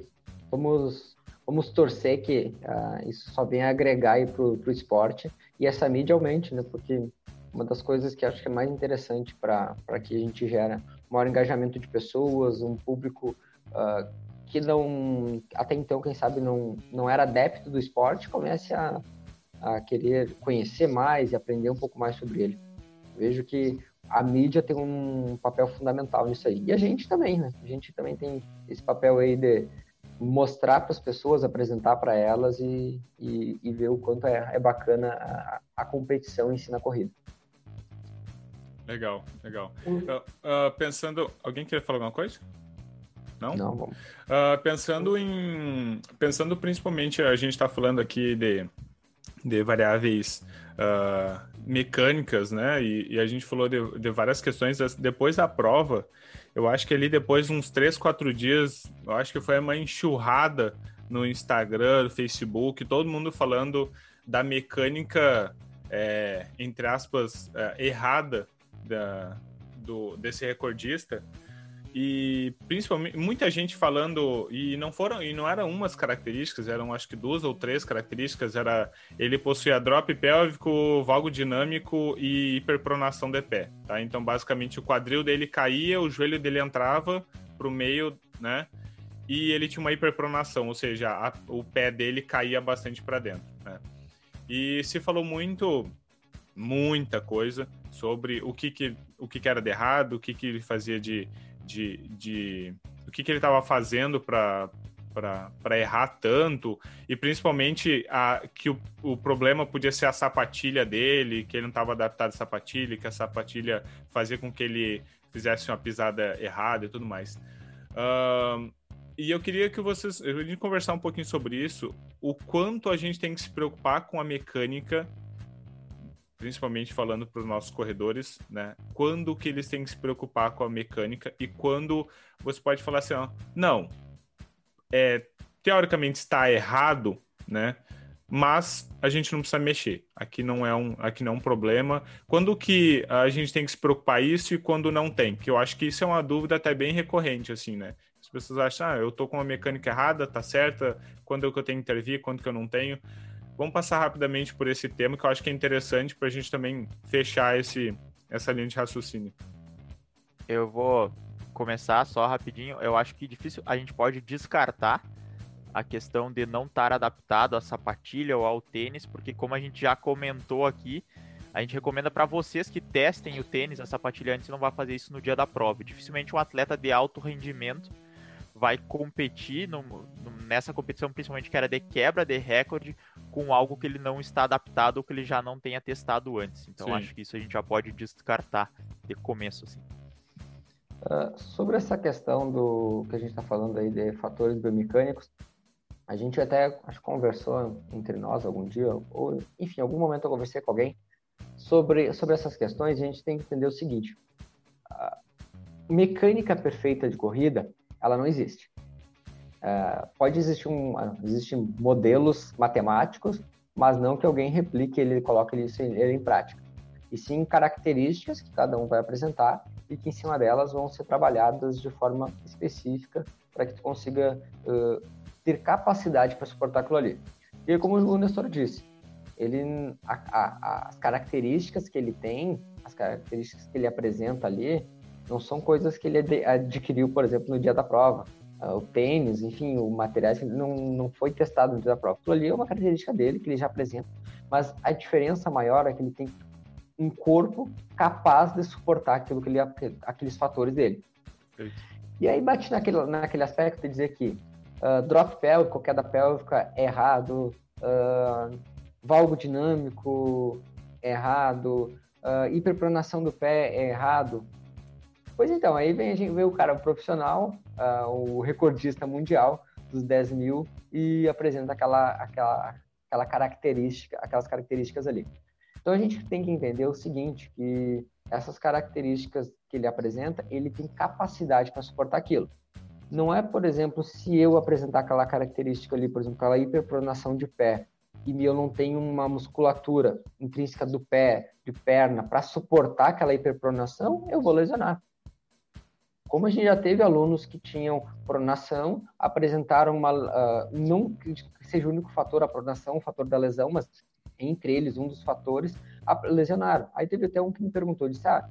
vamos vamos torcer que uh, isso só venha agregar para o esporte e essa mídia aumente, né? Porque uma das coisas que acho que é mais interessante para que a gente gera maior engajamento de pessoas, um público uh, que não, até então, quem sabe, não, não era adepto do esporte, comece a, a querer conhecer mais e aprender um pouco mais sobre ele. Vejo que a mídia tem um papel fundamental nisso aí. E a gente também, né? A gente também tem esse papel aí de mostrar para as pessoas, apresentar para elas e, e, e, ver o quanto é, é bacana a, a, competição em si na corrida. Legal, legal. Uh, uh, pensando, alguém quer falar alguma coisa? Não? Não, vamos. Uh, pensando em, pensando principalmente, a gente está falando aqui de, de variáveis mecânicas, né? E, e, a gente falou de, de várias questões. Depois da prova, eu acho que ali depois de uns 3, 4 dias, eu acho que foi uma enxurrada no Instagram, no Facebook, todo mundo falando da mecânica, é, entre aspas, é, errada da, do, desse recordista. E principalmente muita gente falando e não foram e não eram umas características, eram acho que duas ou três características, era ele possuía drop pélvico, valgo dinâmico e hiperpronação de pé, tá? Então basicamente o quadril dele caía, o joelho dele entrava pro meio, né? E ele tinha uma hiperpronação, ou seja, a, o pé dele caía bastante para dentro, né? E se falou muito muita coisa sobre o que que o que, que era de errado, o que que ele fazia de de, de o que, que ele estava fazendo para para errar tanto e principalmente a, que o, o problema podia ser a sapatilha dele, que ele não estava adaptado à sapatilha, que a sapatilha fazia com que ele fizesse uma pisada errada e tudo mais. Uh, e eu queria que vocês, eu queria conversar um pouquinho sobre isso, o quanto a gente tem que se preocupar com a mecânica principalmente falando para os nossos corredores, né? Quando que eles têm que se preocupar com a mecânica e quando você pode falar assim, ó, não, é, teoricamente está errado, né? Mas a gente não precisa mexer. Aqui não é um, aqui não é um problema. Quando que a gente tem que se preocupar isso e quando não tem? Que eu acho que isso é uma dúvida até bem recorrente, assim, né? As pessoas acham, ah, eu tô com uma mecânica errada, tá certa? Quando é que eu tenho que intervir? Quando que eu não tenho? Vamos passar rapidamente por esse tema que eu acho que é interessante para a gente também fechar esse, essa linha de raciocínio. Eu vou começar só rapidinho. Eu acho que difícil a gente pode descartar a questão de não estar adaptado à sapatilha ou ao tênis, porque como a gente já comentou aqui, a gente recomenda para vocês que testem o tênis, a sapatilha antes, não vai fazer isso no dia da prova. Dificilmente um atleta de alto rendimento vai competir no, no, nessa competição, principalmente que era de quebra de recorde, com algo que ele não está adaptado ou que ele já não tenha testado antes. Então Sim. acho que isso a gente já pode descartar de começo, assim. Uh, sobre essa questão do que a gente está falando aí de fatores biomecânicos, A gente até acho, conversou entre nós algum dia, ou enfim, em algum momento eu conversei com alguém sobre, sobre essas questões. A gente tem que entender o seguinte: a mecânica perfeita de corrida, ela não existe. Uh, pode existir um, existem modelos matemáticos, mas não que alguém replique ele e coloque isso em, ele em prática. E sim características que cada um vai apresentar e que em cima delas vão ser trabalhadas de forma específica para que tu consiga uh, ter capacidade para suportar aquilo ali. E como o Nestor disse, ele, a, a, as características que ele tem, as características que ele apresenta ali, não são coisas que ele adquiriu, por exemplo, no dia da prova uh, o tênis, enfim, o material não, não foi testado no dia da prova. Aquilo ali é uma característica dele que ele já apresenta, mas a diferença maior é que ele tem um corpo capaz de suportar aquilo que ele, aqueles fatores dele. E aí bate naquele, naquele aspecto de dizer que uh, drop pélvico, queda pélvica é errado, uh, valgo dinâmico é errado, uh, hiperpronação do pé é errado. Pois então, aí vem, a gente o cara profissional, uh, o recordista mundial dos 10 mil e apresenta aquela, aquela, aquela característica, aquelas características ali. Então a gente tem que entender o seguinte, que essas características que ele apresenta, ele tem capacidade para suportar aquilo. Não é, por exemplo, se eu apresentar aquela característica ali, por exemplo, aquela hiperpronação de pé, e eu não tenho uma musculatura intrínseca do pé, de perna, para suportar aquela hiperpronação, eu vou lesionar. Como a gente já teve alunos que tinham pronação, apresentaram uma. Uh, não que seja o único fator a pronação, o fator da lesão, mas entre eles, um dos fatores, lesionaram. Aí teve até um que me perguntou, disse, ah,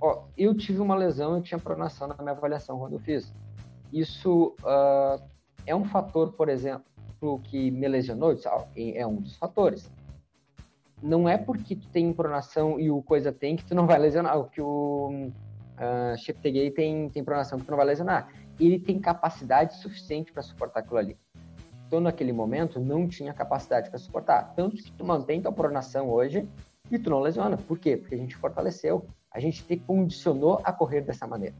ó, eu tive uma lesão, eu tinha pronação na minha avaliação quando eu fiz. Isso uh, é um fator, por exemplo, que me lesionou? Disse, é um dos fatores. Não é porque tu tem pronação e o coisa tem que tu não vai lesionar. Que o uh, Cheptegei tem, tem pronação que não vai lesionar. Ele tem capacidade suficiente para suportar aquilo ali. Então, naquele momento, não tinha capacidade para suportar. Tanto que tu mantém tua pronação hoje e tu não lesiona. Por quê? Porque a gente fortaleceu. A gente te condicionou a correr dessa maneira.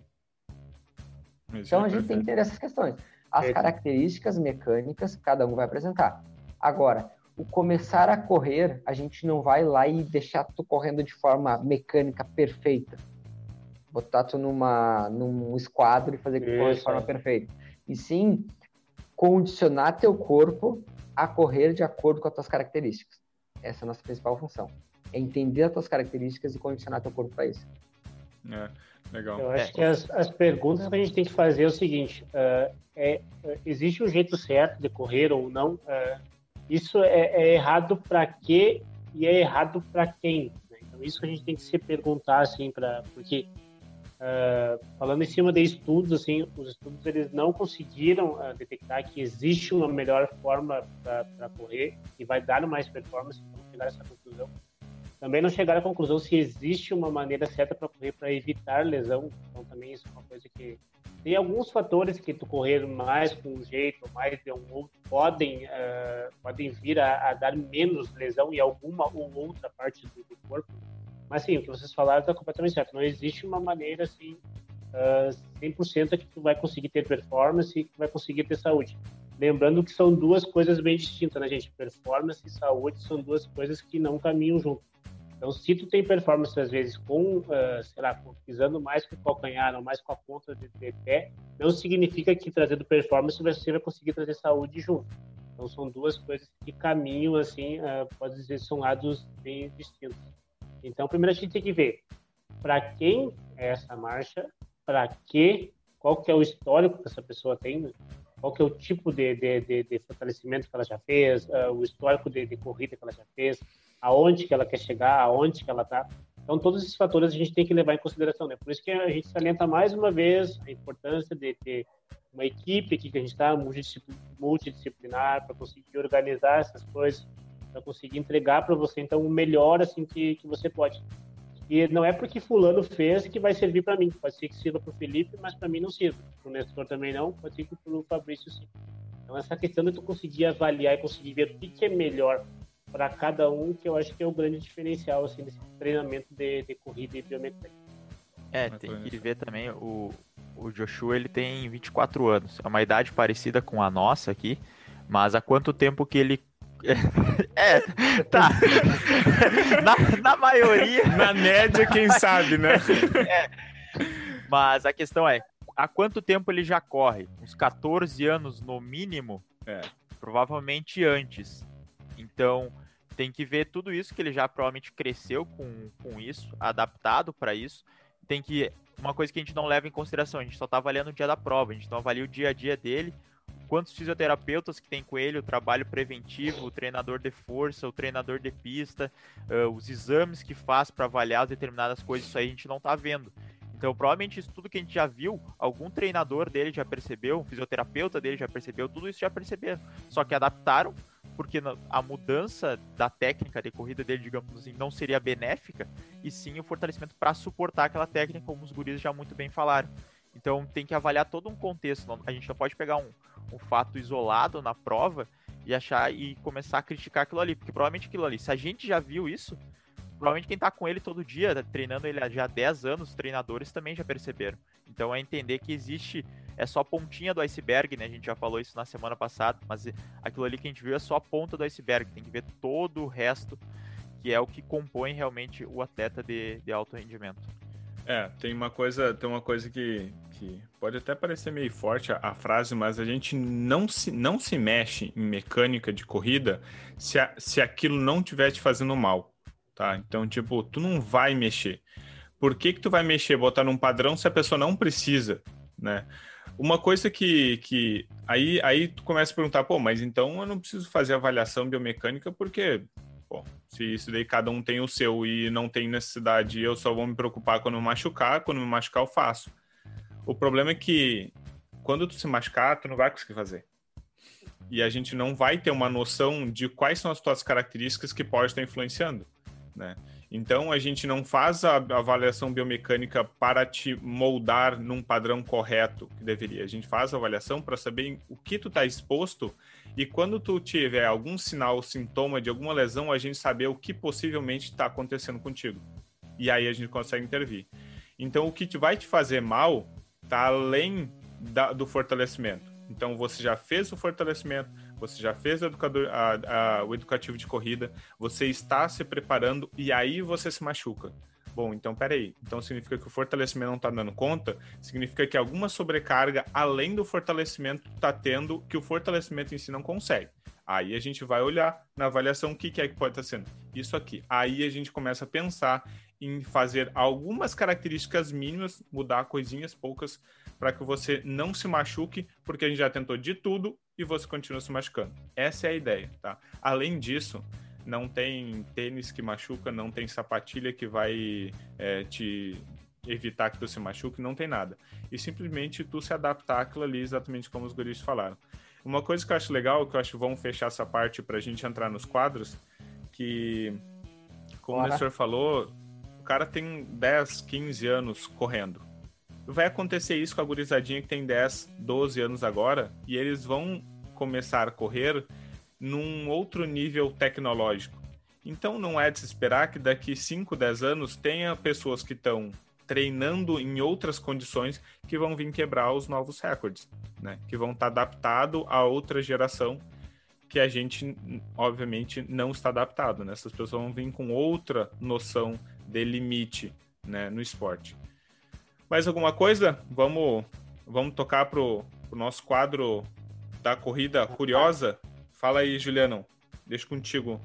então, a gente tem que ter essas questões. As características mecânicas, cada um vai apresentar. Agora, o começar a correr, a gente não vai lá e deixar tu correndo de forma mecânica perfeita botar tu numa, num esquadro e fazer que corra de forma perfeita. E sim condicionar teu corpo a correr de acordo com as tuas características. Essa é a nossa principal função. É entender as tuas características e condicionar teu corpo para isso. É, legal. Eu acho é. que as, as perguntas que a gente tem que fazer é o seguinte: uh, é, existe um jeito certo de correr ou não? Uh, isso é, é errado para quê e é errado para quem? Né? Então, isso que a gente tem que se perguntar, assim, pra, porque Uh, falando em cima de estudos, assim, os estudos eles não conseguiram uh, detectar que existe uma melhor forma para correr e vai dar mais performance, não chegaram a essa conclusão. Também não chegaram à conclusão se existe uma maneira certa para correr para evitar lesão. Então também isso é uma coisa que tem alguns fatores que tu correr mais com um jeito, mais de um outro, podem uh, podem vir a, a, dar menos lesão em alguma ou outra parte do, do corpo mas sim, o que vocês falaram está completamente certo. Não existe uma maneira assim uh, ah, 100% que tu vai conseguir ter performance e que tu vai conseguir ter saúde. Lembrando que são duas coisas bem distintas, né, gente? Performance e saúde são duas coisas que não caminham junto. Então, se tu tem performance, às vezes, com, uh, sei lá, pisando mais com o calcanhar ou mais com a ponta de, de pé, não significa que trazendo performance você vai conseguir trazer saúde junto. Então, são duas coisas que caminham, assim, uh, pode dizer, são lados bem distintos. Então, primeiro a gente tem que ver para quem é essa marcha, para que, qual que é o histórico que essa pessoa tem, né? qual que é o tipo de, de, de, de fortalecimento que ela já fez, uh, o histórico de, de, corrida que ela já fez, aonde que ela quer chegar, aonde que ela está. Então, todos esses fatores a gente tem que levar em consideração. Né? Por isso que a gente salienta mais uma vez a importância de ter uma equipe aqui que a gente está multidisciplinar para conseguir organizar essas coisas, para conseguir entregar para você então o melhor assim que, que você pode. E não é porque fulano fez que vai servir para mim. Pode ser que sirva para o Felipe, mas para mim não sirva. Para o Nestor também não, pode ser que para o Fabrício sim. Então essa questão de tu conseguir avaliar e conseguir ver o que, que é melhor para cada um, que eu acho que é o grande diferencial assim desse treinamento de, de corrida e biomecânica. É, tem que ver também o, o Joshua ele tem 24 anos, é uma idade parecida com a nossa aqui, Mas há quanto tempo que ele é, tá. Na, na, maioria. Na média, quem sabe, né? É. Mas a questão é: há quanto tempo ele já corre? Uns 14 anos no mínimo? É. Provavelmente antes. Então, tem que ver tudo isso que ele já provavelmente cresceu com, com isso, adaptado para isso. Tem que. Uma coisa que a gente não leva em consideração, a gente só tá avaliando o dia da prova, a gente não avalia o dia a dia dele, quantos fisioterapeutas que tem com ele, o trabalho preventivo, o treinador de força, o treinador de pista, uh, os exames que faz para avaliar determinadas coisas, isso aí a gente não tá vendo. Então, provavelmente isso tudo que a gente já viu, algum treinador dele já percebeu, um fisioterapeuta dele já percebeu, tudo isso já perceberam. Só que adaptaram, porque a mudança da técnica de corrida dele, digamos assim, não seria benéfica, e sim o fortalecimento para suportar aquela técnica, como os guris já muito bem falaram. Então tem que avaliar todo um contexto. A gente não pode pegar um, um fato isolado na prova e achar e começar a criticar aquilo ali, porque provavelmente aquilo ali, se a gente já viu isso, provavelmente quem tá com ele todo dia, treinando ele há já 10 anos, os treinadores também já perceberam. Então é entender que existe, é só a pontinha do iceberg, né? A gente já falou isso na semana passada, mas aquilo ali que a gente viu é só a ponta do iceberg, tem que ver todo o resto, que é o que compõe realmente o atleta de, de alto rendimento. É, tem uma coisa, tem uma coisa que, que pode até parecer meio forte a, a, frase, mas a gente não se, não se mexe em mecânica de corrida se, a, se aquilo não estiver te fazendo mal tá? Então, tipo, tu não vai mexer. Por que que tu vai mexer, botar num padrão se a pessoa não precisa, né? Uma coisa que, que aí, aí tu começa a perguntar, pô, mas então eu não preciso fazer avaliação biomecânica porque, pô, se isso daí cada um tem o seu e não tem necessidade, eu só vou me preocupar quando me machucar, quando me machucar eu faço. O problema é que quando tu se machucar, tu não vai conseguir fazer. E a gente não vai ter uma noção de quais são as tuas características que pode estar influenciando né? Então a gente não faz a avaliação biomecânica para te moldar num padrão correto que deveria. A gente faz a avaliação para saber o que tu está exposto e quando tu tiver algum sinal, sintoma de alguma lesão, a gente saber o que possivelmente está acontecendo contigo. E aí a gente consegue intervir. Então o que vai te fazer mal está além da, do fortalecimento. Então você já fez o fortalecimento, você já fez o, educador, a, a, o educativo de corrida, você está se preparando e aí você se machuca. Bom, então peraí. Então significa que o fortalecimento não está dando conta? Significa que alguma sobrecarga além do fortalecimento está tendo que o fortalecimento em si não consegue. Aí a gente vai olhar na avaliação o que, que é que pode estar tá sendo. Isso aqui. Aí a gente começa a pensar em fazer algumas características mínimas, mudar coisinhas poucas, para que você não se machuque, porque a gente já tentou de tudo e você continua se machucando. Essa é a ideia, tá? Além disso, não tem tênis que machuca, não tem sapatilha que vai é, te evitar que tu se machuque, não tem nada. E simplesmente tu se adaptar àquilo ali, exatamente como os guris falaram. Uma coisa que eu acho legal, que eu acho que vamos fechar essa parte para a gente entrar nos quadros, que, como Bora. o senhor falou, cara tem 10, 15 anos correndo vai acontecer isso com a gurizadinha que tem 10, 12 anos agora, e eles vão começar a correr num outro nível tecnológico. Então não é de se esperar que daqui 5, 10 anos tenha pessoas que estão treinando em outras condições que vão vir quebrar os novos recordes, né? Que vão estar tá adaptado a outra geração que a gente obviamente não está adaptado, né? Essas pessoas vão vir com outra noção de limite, né, no esporte. Mais alguma coisa? Vamos, vamos tocar pro, pro nosso quadro da corrida curiosa. Fala aí, Juliano. Deixa contigo.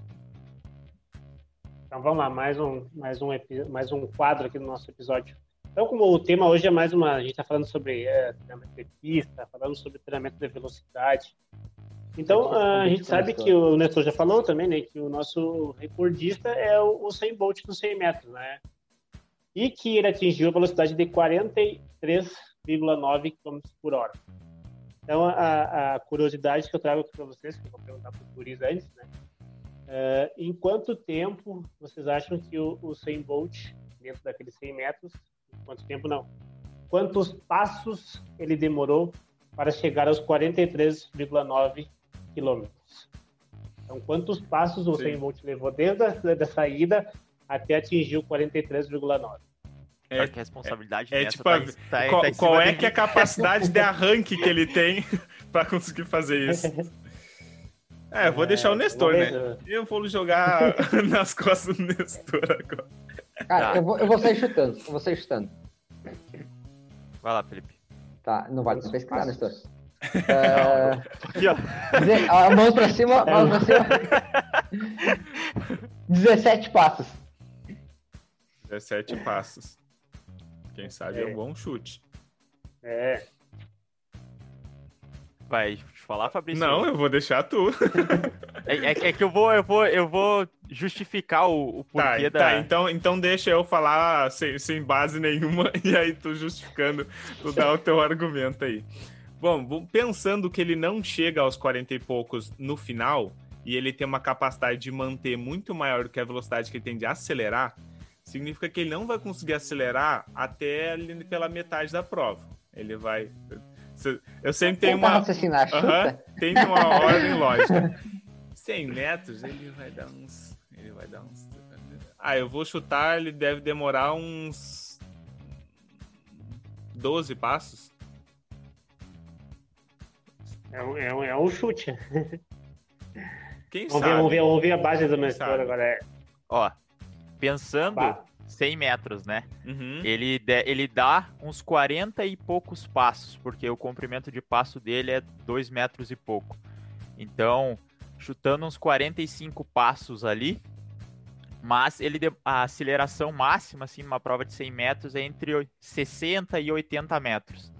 Então vamos lá, mais um, mais um, mais um quadro aqui no nosso episódio. Então, como o tema hoje é mais uma, a gente está falando sobre é, treinamento de pista, falando sobre treinamento de velocidade. Então, a gente sabe que o Nestor já falou também, né, que o nosso recordista é o, o 100 Bolt nos 100 metros, né? e que ele atingiu a velocidade de 43,9 km por hora. Então, a, a, curiosidade que eu trago aqui para vocês, que eu vou perguntar para o Turis antes, né? Uh, em quanto tempo vocês acham que o, o 100 Bolt, dentro daqueles 100 metros, quanto tempo não? Quantos passos ele demorou para chegar aos 43,9 quilômetros? Então, quantos passos o 100 Bolt levou desde a da saída até atingir o 43,9? É, que a responsabilidade é, é tipo, tá, tá, qual, tá qual é que é a capacidade de arranque que ele tem para conseguir fazer isso? É, vou deixar o Nestor, vamos né? Eu vou jogar nas costas do Nestor agora. Cara, Tá. eu, vou, eu vou sair chutando. Eu vou sair chutando. Vai lá, Felipe. Tá, não vale pra pesquisar, Nestor. É, Aqui, ó. dizer- a mão pra cima, mão pra cima. 17 passos. 17 passos. Quem sabe é um É. bom chute. É, Vai falar, Fabrício? Não, eu vou deixar tu. É, é- é que eu vou, eu vou, eu vou justificar o, o Tá, porquê da. tá, então, então deixa eu falar sem, sem base nenhuma e aí tu justificando, tu dá o teu argumento aí. Bom, pensando que ele não chega aos 40 e poucos no final e ele tem uma capacidade de manter muito maior do que a velocidade que ele tem de acelerar, significa que ele não vai conseguir acelerar até pela metade da prova. Ele vai. Eu sempre tenho uma. raciocinar. Aham, tem uma ordem lógica. 100 metros, ele vai dar uns. Ele vai dar uns. Ah, eu vou chutar, ele deve demorar uns. 12 passos. É, um, é, um, é um chute. Quem Vamos sabe? ver, vamos, ver, vamos ver a base do Nestor Sabe. agora. É, Ó, pensando Ba- 100 metros, né? Uhum. Ele, de- ele dá uns 40 e poucos passos, porque o comprimento de passo dele é 2 metros e pouco. Então, chutando uns 45 passos ali, mas ele a aceleração máxima, assim, numa prova de 100 metros é entre oi- 60 e 80 metros.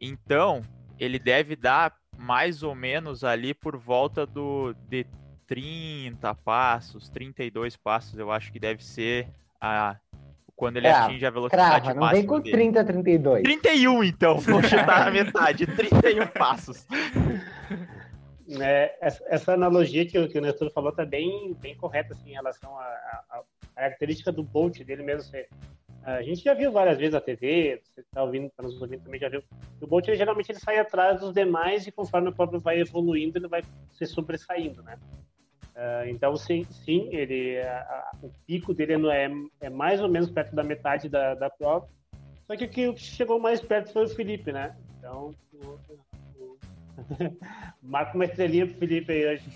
Então, ele deve dar mais ou menos ali por volta do de 30 passos, 32 passos, eu acho que deve ser a quando ele É, atinge a velocidade Crava, não vem máxima com dele. 30, 32. 31, então. Vou chutar a metade. 31 passos. É, essa, essa analogia que, o- que o Nestor falou tá bem, bem correta assim, em relação à característica do Bolt dele mesmo ser. A gente já viu várias vezes na TV, você está ouvindo, tá nos ouvindo também já viu. O Bolt ele, geralmente ele sai atrás dos demais e conforme o próprio vai evoluindo ele vai se sobressaindo, né? Ah, então sim, sim, ele a- a- o pico dele é, é mais ou menos perto da metade da, da prova. Só que o que chegou mais perto foi o Felipe, né? Então o- o- Marca uma estrelinha pro Felipe aí hoje.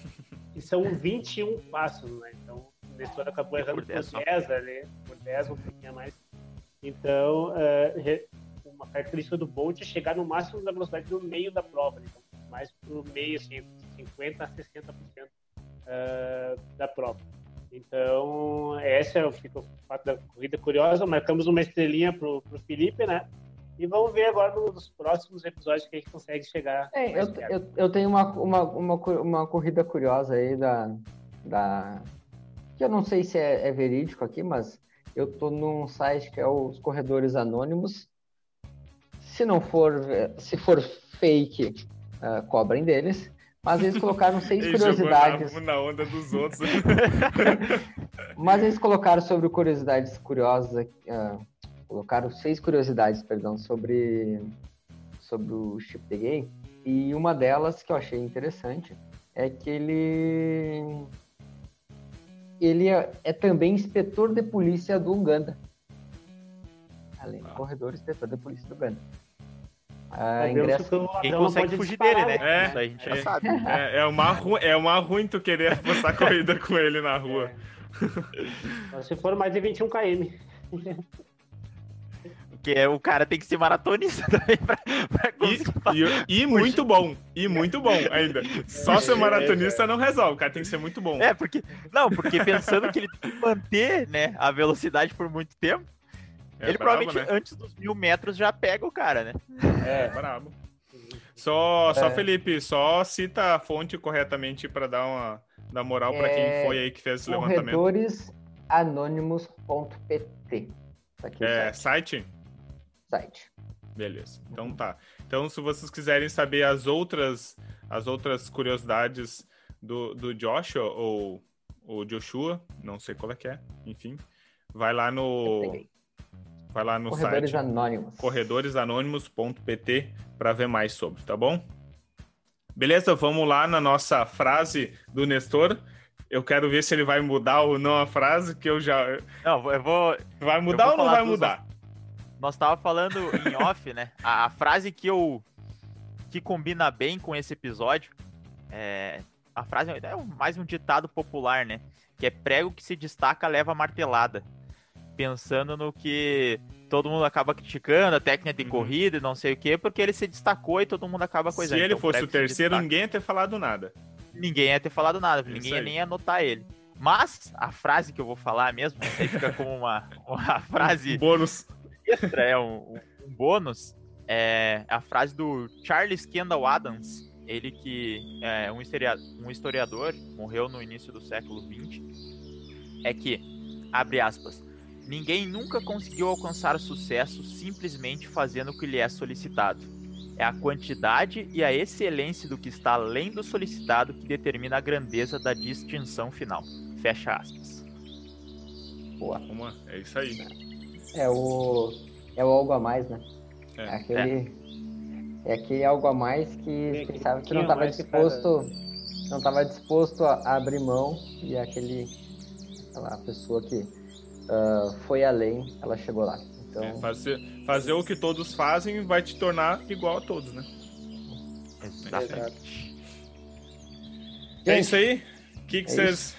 E são 21 passos, né? Então, o Nestor acabou errando Por por 10 10, só. ali, por 10, um pouquinho a mais. Então, é, uma característica do Bolt é chegar no máximo da velocidade no meio da prova, né? então, mais pro meio, assim, 50% a 60% é, da prova. Então, esse é o, o fato da corrida curiosa. Marcamos uma estrelinha pro, pro Felipe, né? E vamos ver agora nos próximos episódios que a gente consegue chegar. É, eu, eu, eu tenho uma, uma, uma, uma corrida curiosa aí da, da. Que eu não sei se é, é verídico aqui, mas eu tô num site que é os Corredores Anônimos. Se não for, se for fake, ah, cobrem deles. Mas eles colocaram seis Ele curiosidades. na, na onda dos outros. Mas eles colocaram sobre curiosidades curiosas, ah, colocaram seis curiosidades, perdão, sobre sobre o Chip the Game. E uma delas que eu achei interessante é que ele ele é, é também inspetor de polícia do Uganda. Além Ah. corredor, inspetor de polícia do Uganda. Ah, Sabemos ingresso Quem não consegue fugir disparar, dele, né? É, Isso aí a gente é. já sabe. É, é, uma ru... é uma ruim tu querer apostar corrida com ele na rua. Só Se for mais de 21 km. Porque o cara tem que ser maratonista também pra, pra conseguir. E, e, e muito bom. E muito bom ainda. Só ser maratonista não resolve. O cara tem que ser muito bom. É, porque. Não, porque pensando que ele tem que manter né, a velocidade por muito tempo, É ele brabo, provavelmente né? antes dos mil metros já pega o cara, né? É, brabo. Só, só É. Felipe, só cita a fonte corretamente pra dar uma dar moral pra quem É, foi aí que fez esse levantamento. corredoresanônimos.pt. Tá É, site. Site? Beleza. Então tá. Então, se vocês quiserem saber as outras, as outras curiosidades do, do Joshua ou o Joshua, não sei qual é que é, enfim, vai lá no vai lá no Corredores site Anônimos. corredoresanônimos.pt para ver mais sobre, tá bom? Beleza, vamos lá na nossa frase do Nestor. Eu quero ver se ele vai mudar ou não a frase, que eu já Não, eu vou. vai mudar vou ou não vai mudar? Nós tava falando em off, né? A, a frase que eu. que combina bem com esse episódio é. a frase é mais um ditado popular, né? Que é prego que se destaca leva martelada. Pensando no que todo mundo acaba criticando, a técnica de uhum. corrida e não sei o quê, porque ele se destacou e todo mundo acaba coisando. Se ele então, fosse o terceiro, ninguém ia ter falado nada. Ninguém ia ter falado nada, ninguém ia nem anotar ele. Mas a frase que eu vou falar mesmo, aí fica como uma, uma frase. Bônus. Extra, é um, um bônus. É a frase do Charles Kendall Adams, ele que é um historiador, um historiador, morreu no início do século XX, é que, abre aspas, ninguém nunca conseguiu alcançar sucesso simplesmente fazendo o que lhe é solicitado. É a quantidade e a excelência do que está além do solicitado que determina a grandeza da distinção final. Fecha aspas. Boa. Uma, é isso aí. É o, é o algo a mais, né? É, é aquele. É. é aquele algo a mais que pensava que não estava disposto. Não estava disposto a abrir mão e aquele. Aquela pessoa que uh, foi além, ela chegou lá. Então... É, fazer, fazer o que todos fazem vai te tornar igual a todos, né? Exatamente. É isso aí. O que, que é vocês.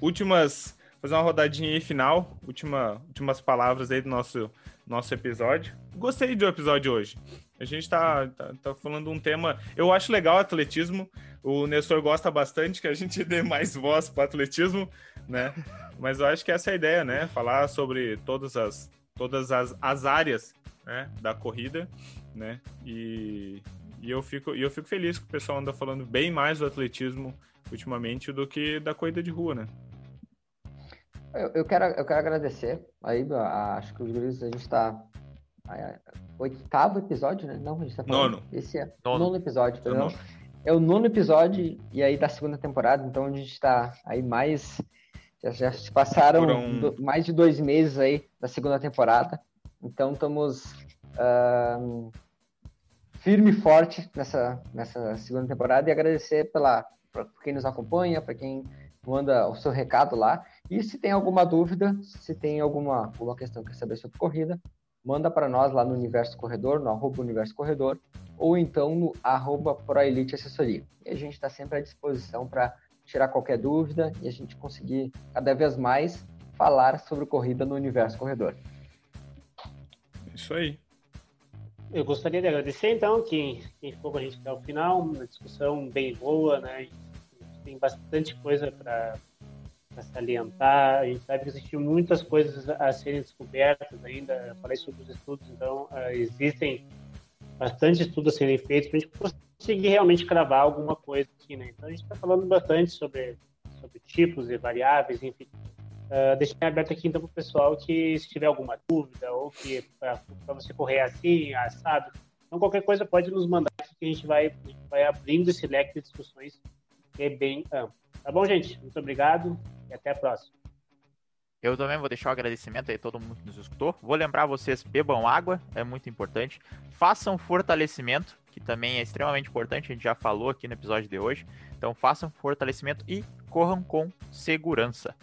Últimas. Fazer uma rodadinha aí final. Última, últimas palavras aí do nosso, nosso episódio. Gostei do episódio hoje. A gente tá, tá, tá falando um tema. Eu acho legal o atletismo. O Nestor gosta bastante que a gente dê mais voz para atletismo, né? Mas eu acho que essa é a ideia, né? Falar sobre todas as, todas as, as áreas né? da corrida, né? E, e eu, fico, e eu fico feliz que o pessoal anda falando bem mais do atletismo ultimamente do que da corrida de rua, né? Eu, eu, quero, eu quero agradecer. Aí, acho que os guris, a gente está oitavo episódio, né? Não, a gente tá falando. Nono. Esse é nono, nono episódio, é nono. É o nono episódio e aí da segunda temporada, então a gente está aí mais. Já, já se passaram um... do, mais de dois meses aí da segunda temporada. Então estamos uh, firme e forte nessa, nessa segunda temporada e agradecer pela, por quem nos acompanha, para quem manda o seu recado lá. E se tem alguma dúvida, se tem alguma, alguma questão que quer saber sobre corrida, manda para nós lá no Universo Corredor, no arroba Universo Corredor, ou então no arroba ProElite Assessoria. E a gente está sempre à disposição para tirar qualquer dúvida e a gente conseguir cada vez mais falar sobre corrida no Universo Corredor. Isso aí. Eu gostaria de agradecer, então, quem, quem ficou com a gente até o final, uma discussão bem boa, né? Tem bastante coisa para para salientar. A gente sabe que existem muitas coisas a serem descobertas ainda. Eu falei sobre os estudos, então uh, existem bastante estudos a serem feitos para a gente conseguir realmente cravar alguma coisa aqui, né? Então a gente está falando bastante sobre sobre tipos e variáveis, enfim. Uh, deixei aberto aqui então para o pessoal que se tiver alguma dúvida ou que para você correr assim, assado, então qualquer coisa pode nos mandar que a gente vai, a gente vai abrindo esse leque de discussões que é bem amplo. Tá bom, gente? Muito obrigado e até a próxima. Eu também vou deixar o um agradecimento aí a todo mundo que nos escutou. Vou lembrar vocês, bebam água, é muito importante. Façam fortalecimento, que também é extremamente importante, a gente já falou aqui no episódio de hoje. Então façam fortalecimento e corram com segurança.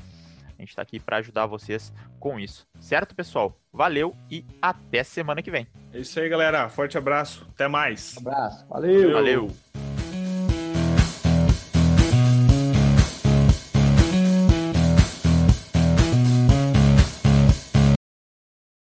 A gente está aqui para ajudar vocês com isso. Certo, pessoal? Valeu e até semana que vem. É isso aí, galera. Forte abraço. Até mais. Um abraço. Valeu. Valeu.